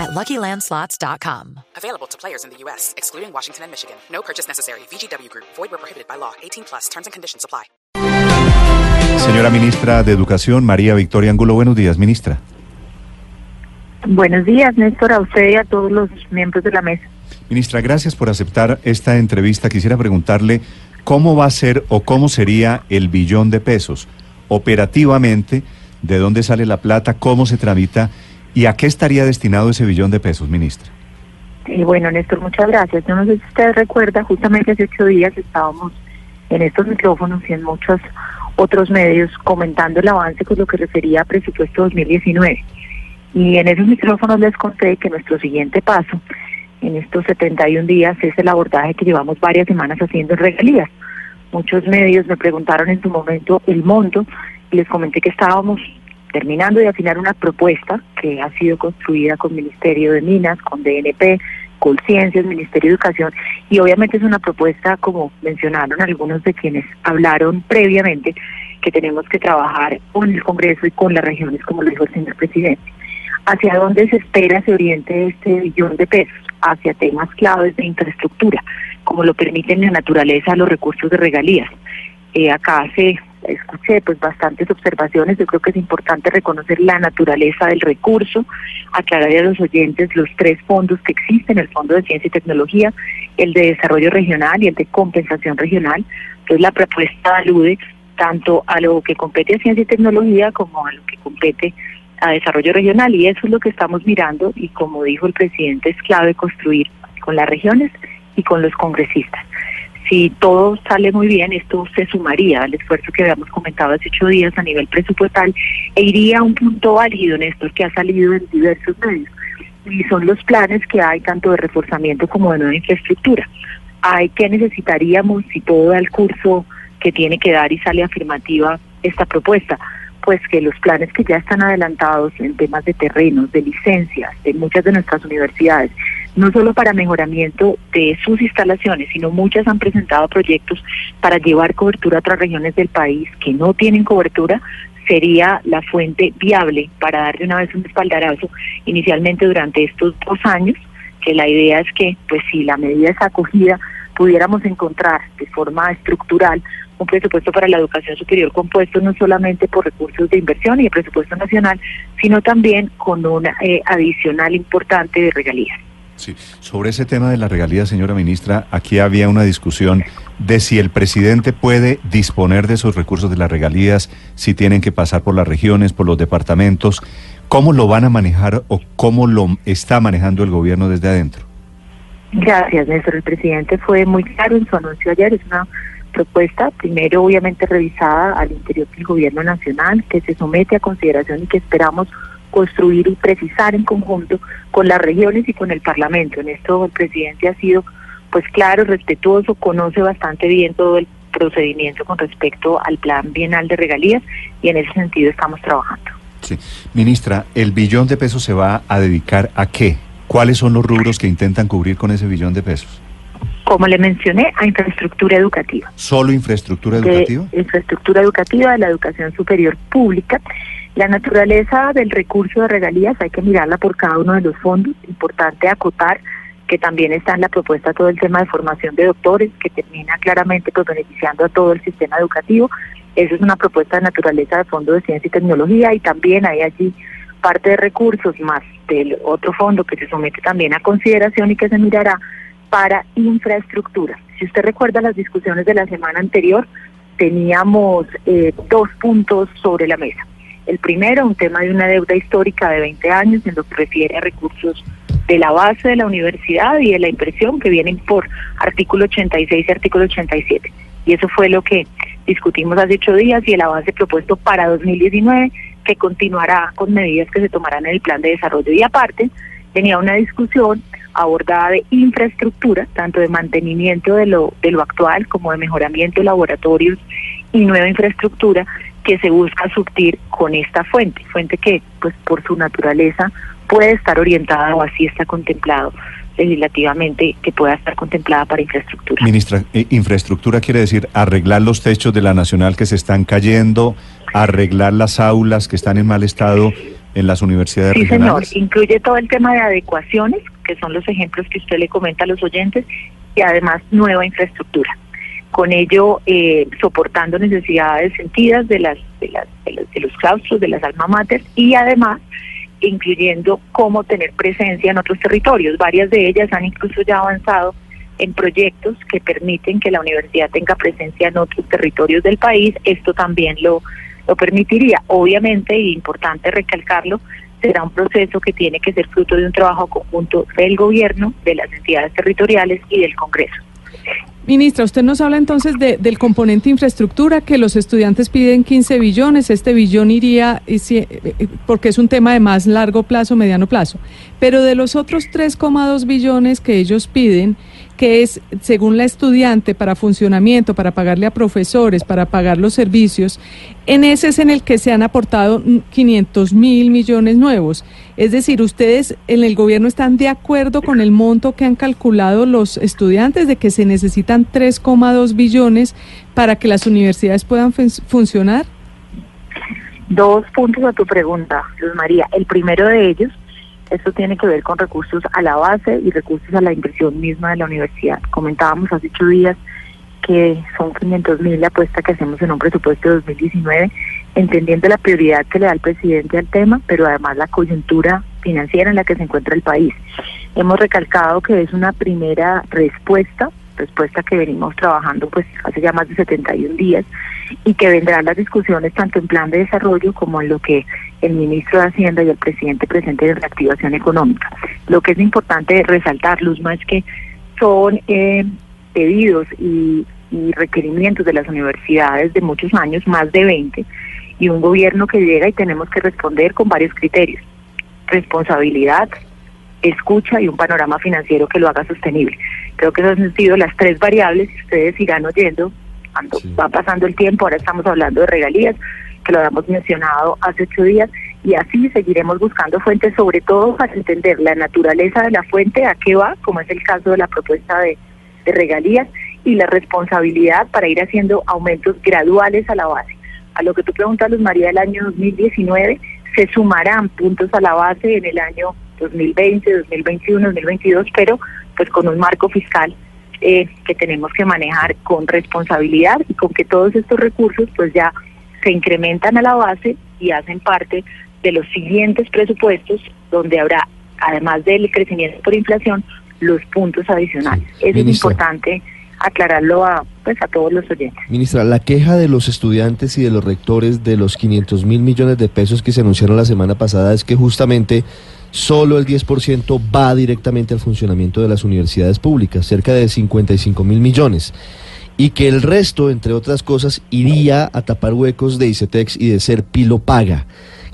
at LuckyLandSlots.com. Available to players in the U.S., excluding Washington and Michigan. No purchase necessary. VGW Group. Void where prohibited by law. 18 plus. Terms and conditions apply. Señora Ministra de Educación, María Victoria Angulo, buenos días, Ministra. Buenos días, Néstor, a usted y a todos los miembros de la mesa. Ministra, gracias por aceptar esta entrevista. Quisiera preguntarle cómo va a ser o cómo sería el billón de pesos operativamente, de dónde sale la plata, cómo se tramita y a qué estaría destinado ese billón de pesos, ministra. Y bueno, Néstor, muchas gracias. Yo no sé si usted recuerda, justamente hace ocho días estábamos en estos micrófonos y en muchos otros medios comentando el avance con lo que refería a presupuesto 2019. Y en esos micrófonos les conté que nuestro siguiente paso en estos 71 días es el abordaje que llevamos varias semanas haciendo en regalías. Muchos medios me preguntaron en su momento el monto y les comenté que estábamos terminando de afinar una propuesta que ha sido construida con Ministerio de Minas, con DNP, con Ciencias, Ministerio de Educación, y obviamente es una propuesta, como mencionaron algunos de quienes hablaron previamente, que tenemos que trabajar con el Congreso y con las regiones, como lo dijo el señor presidente. ¿Hacia dónde se espera se oriente este billón de pesos? Hacia temas claves de infraestructura, como lo permiten la naturaleza los recursos de regalías. Eh, acá se escuché pues bastantes observaciones, yo creo que es importante reconocer la naturaleza del recurso, aclarar a los oyentes los tres fondos que existen, el Fondo de Ciencia y Tecnología, el de Desarrollo Regional y el de Compensación Regional. Entonces la propuesta alude tanto a lo que compete a Ciencia y Tecnología como a lo que compete a Desarrollo Regional. Y eso es lo que estamos mirando y como dijo el presidente es clave construir con las regiones y con los congresistas si todo sale muy bien, esto se sumaría al esfuerzo que habíamos comentado hace ocho días a nivel presupuestal e iría a un punto válido, Néstor, que ha salido en diversos medios. Y son los planes que hay tanto de reforzamiento como de nueva infraestructura. Hay que necesitaríamos si todo da el curso que tiene que dar y sale afirmativa esta propuesta pues que los planes que ya están adelantados en temas de terrenos, de licencias, de muchas de nuestras universidades, no solo para mejoramiento de sus instalaciones, sino muchas han presentado proyectos para llevar cobertura a otras regiones del país que no tienen cobertura, sería la fuente viable para darle una vez un espaldarazo inicialmente durante estos dos años, que la idea es que, pues si la medida es acogida, pudiéramos encontrar de forma estructural un presupuesto para la educación superior compuesto no solamente por recursos de inversión y de presupuesto nacional, sino también con una eh, adicional importante de regalías. Sí, sobre ese tema de la regalías, señora ministra, aquí había una discusión de si el presidente puede disponer de esos recursos de las regalías, si tienen que pasar por las regiones, por los departamentos. ¿Cómo lo van a manejar o cómo lo está manejando el gobierno desde adentro? Gracias, Néstor. El presidente fue muy claro en su anuncio ayer. Es una propuesta, primero obviamente revisada al interior del gobierno nacional, que se somete a consideración y que esperamos construir y precisar en conjunto con las regiones y con el Parlamento. En esto el presidente ha sido pues claro, respetuoso, conoce bastante bien todo el procedimiento con respecto al plan bienal de regalías y en ese sentido estamos trabajando. Sí. Ministra, ¿el billón de pesos se va a dedicar a qué? ¿Cuáles son los rubros que intentan cubrir con ese billón de pesos? como le mencioné, a infraestructura educativa. ¿Solo infraestructura educativa? infraestructura educativa de la educación superior pública. La naturaleza del recurso de regalías hay que mirarla por cada uno de los fondos. Importante acotar que también está en la propuesta todo el tema de formación de doctores, que termina claramente pues, beneficiando a todo el sistema educativo. Eso es una propuesta de naturaleza de Fondo de Ciencia y Tecnología y también hay allí parte de recursos más del otro fondo que se somete también a consideración y que se mirará para infraestructura. Si usted recuerda las discusiones de la semana anterior, teníamos eh, dos puntos sobre la mesa. El primero, un tema de una deuda histórica de 20 años en lo que refiere a recursos de la base de la universidad y de la impresión que vienen por artículo 86 y artículo 87. Y eso fue lo que discutimos hace ocho días y el avance propuesto para 2019 que continuará con medidas que se tomarán en el plan de desarrollo. Y aparte, tenía una discusión abordada de infraestructura, tanto de mantenimiento de lo, de lo actual como de mejoramiento de laboratorios y nueva infraestructura que se busca surtir con esta fuente, fuente que pues por su naturaleza puede estar orientada o así está contemplado legislativamente que pueda estar contemplada para infraestructura. Ministra, eh, infraestructura quiere decir arreglar los techos de la Nacional que se están cayendo, arreglar las aulas que están en mal estado en las universidades sí, regionales. señor, incluye todo el tema de adecuaciones, que son los ejemplos que usted le comenta a los oyentes, y además nueva infraestructura. Con ello, eh, soportando necesidades sentidas de, las, de, las, de, los, de los claustros, de las alma mater, y además incluyendo cómo tener presencia en otros territorios. Varias de ellas han incluso ya avanzado en proyectos que permiten que la universidad tenga presencia en otros territorios del país. Esto también lo, lo permitiría. Obviamente, y importante recalcarlo, será un proceso que tiene que ser fruto de un trabajo conjunto del gobierno, de las entidades territoriales y del Congreso. Ministra, usted nos habla entonces de, del componente infraestructura, que los estudiantes piden 15 billones, este billón iría, eh, eh, porque es un tema de más largo plazo, mediano plazo, pero de los otros 3,2 billones que ellos piden, que es, según la estudiante, para funcionamiento, para pagarle a profesores, para pagar los servicios, en ese es en el que se han aportado 500 mil millones nuevos. Es decir, ustedes en el gobierno están de acuerdo con el monto que han calculado los estudiantes de que se necesitan 3,2 billones para que las universidades puedan funcionar. Dos puntos a tu pregunta, Luz María. El primero de ellos esto tiene que ver con recursos a la base y recursos a la inversión misma de la universidad. Comentábamos hace ocho días que son 500 mil la apuesta que hacemos en un presupuesto de 2019, entendiendo la prioridad que le da el presidente al tema, pero además la coyuntura financiera en la que se encuentra el país. Hemos recalcado que es una primera respuesta respuesta que venimos trabajando pues hace ya más de 71 días y que vendrán las discusiones tanto en plan de desarrollo como en lo que el ministro de Hacienda y el presidente presente de reactivación económica. Lo que es importante resaltar, Luzma, es que son eh, pedidos y, y requerimientos de las universidades de muchos años, más de 20, y un gobierno que llega y tenemos que responder con varios criterios. Responsabilidad, escucha y un panorama financiero que lo haga sostenible. Creo que esas han sido las tres variables que ustedes irán oyendo cuando va pasando el tiempo. Ahora estamos hablando de regalías, que lo habíamos mencionado hace ocho días, y así seguiremos buscando fuentes, sobre todo para entender la naturaleza de la fuente, a qué va, como es el caso de la propuesta de, regalías, y la responsabilidad para ir haciendo aumentos graduales a la base. A lo que tú preguntas, Luz María, del año 2019, se sumarán puntos a la base en el año 2020, 2021, 2022, pero pues con un marco fiscal eh, que tenemos que manejar con responsabilidad y con que todos estos recursos pues ya se incrementan a la base y hacen parte de los siguientes presupuestos donde habrá, además del crecimiento por inflación, los puntos adicionales. es importante aclararlo a, pues, a todos los oyentes. Ministra, la queja de los estudiantes y de los rectores de los 500 mil millones de pesos que se anunciaron la semana pasada es que justamente solo el 10% va directamente al funcionamiento de las universidades públicas, cerca de 55 mil millones, y que el resto, entre otras cosas, iría a tapar huecos de ICETEX y de ser Pilo Paga.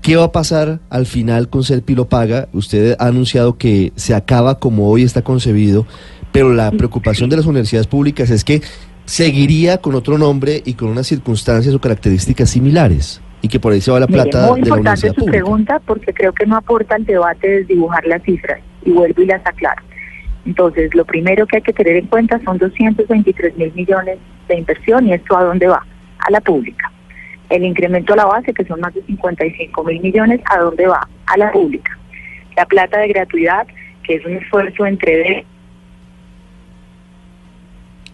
¿Qué va a pasar al final con ser Pilo Paga? Usted ha anunciado que se acaba como hoy está concebido, pero la preocupación de las universidades públicas es que seguiría con otro nombre y con unas circunstancias o características similares y que por ahí se va la plata muy importante su pregunta porque creo que no aporta al debate desdibujar las cifras y vuelvo y las aclaro. Entonces, lo primero que hay que tener en cuenta son 223 mil millones de inversión y esto a dónde va? A la pública. El incremento a la base, que son más de 55 mil millones, ¿a dónde va? A la pública. La plata de gratuidad, que es un esfuerzo entre...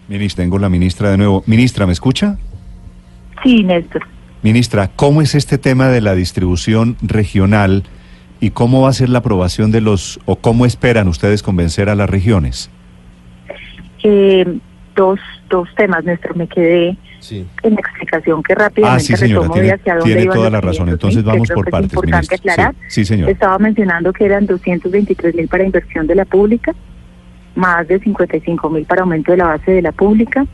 Ministra, tengo la ministra de nuevo. Ministra, ¿me escucha? Sí, Néstor. Ministra, ¿cómo es este tema de la distribución regional y cómo va a ser la aprobación de los, o cómo esperan ustedes convencer a las regiones? Eh, dos, dos temas, Néstor, me quedé en la explicación que rápidamente ah, sí, señora, tiene, hacia dónde tiene toda la razón. Entonces vamos por partes. Es importante aclarar. Sí, señor. Estaba mencionando que eran 223 mil para inversión de la pública, más de 55 mil para aumento de la base de la pública,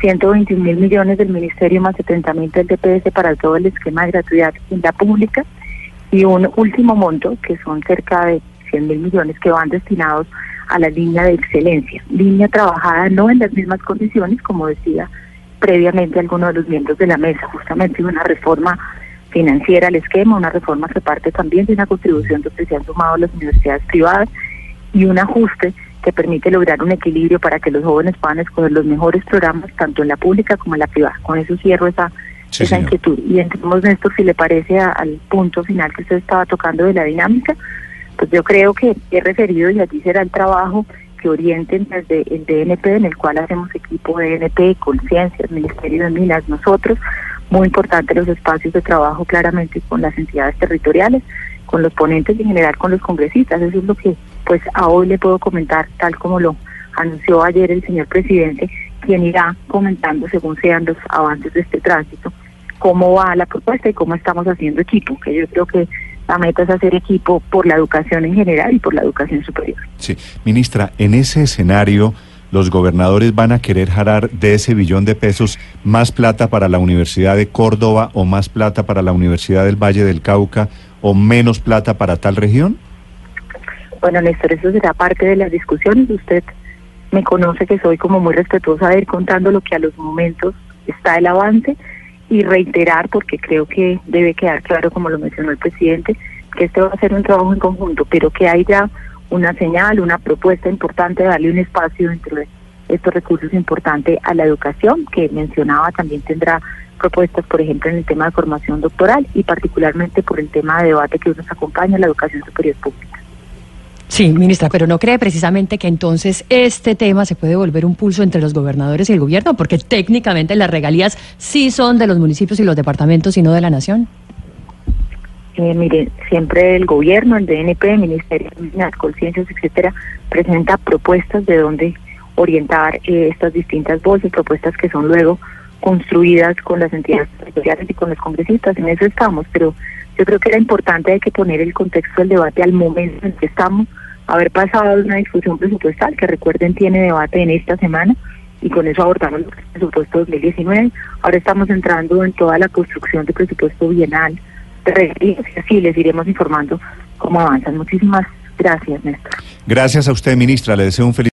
121 mil millones del Ministerio más 70 mil del DPS para todo el esquema de gratuidad en la pública y un último monto que son cerca de 100 mil millones que van destinados a la línea de excelencia, línea trabajada no en las mismas condiciones, como decía previamente alguno de los miembros de la mesa, justamente una reforma financiera al esquema, una reforma que parte también de una contribución donde se han sumado las universidades privadas y un ajuste que permite lograr un equilibrio para que los jóvenes puedan escoger los mejores programas tanto en la pública como en la privada. Con eso cierro esa, esa inquietud. Y entremos, Néstor, si le parece al punto final que usted estaba tocando de la dinámica, pues yo creo que he referido y allí será el trabajo que orienten desde el DNP, en el cual hacemos equipo DNP, Conciencia, Ministerio de Minas, nosotros, muy importante los espacios de trabajo claramente con las entidades territoriales, con los ponentes y en general con los congresistas. Eso es lo que pues a hoy le puedo comentar, tal como lo anunció ayer el señor presidente, quien irá comentando según sean los avances de este tránsito, cómo va la propuesta y cómo estamos haciendo equipo, que yo creo que la meta es hacer equipo por la educación en general y por la educación superior. Sí, ministra, en ese escenario los gobernadores van a querer jalar de ese billón de pesos más plata para la Universidad de Córdoba o más plata para la Universidad del Valle del Cauca o menos plata para tal región? Bueno, Néstor, eso será parte de las discusiones. Usted me conoce que soy como muy respetuosa de ir contando lo que a los momentos está el avance y reiterar, porque creo que debe quedar claro, como lo mencionó el presidente, que este va a ser un trabajo en conjunto, pero que hay ya una señal, una propuesta importante de darle un espacio dentro de estos recursos importantes a la educación, que mencionaba también tendrá propuestas, por ejemplo, en el tema de formación doctoral y particularmente por el tema de debate que nos acompaña, la educación superior pública. Sí, ministra, pero ¿no cree precisamente que entonces este tema se puede volver un pulso entre los gobernadores y el gobierno? Porque técnicamente las regalías sí son de los municipios y los departamentos y no de la nación. Eh, mire, siempre el gobierno, el DNP, el Ministerio de las Conciencias, etcétera, presenta propuestas de dónde orientar eh, estas distintas voces, propuestas que son luego construidas con las entidades territoriales y con los congresistas. En eso estamos, pero yo creo que era importante hay que poner el contexto del debate al momento en que estamos, haber pasado una discusión presupuestal, que recuerden tiene debate en esta semana, y con eso abordamos el presupuesto 2019. Ahora estamos entrando en toda la construcción de presupuesto bienal de y así les iremos informando cómo avanzan. Muchísimas gracias, Néstor. Gracias a usted, ministra. Le deseo un feliz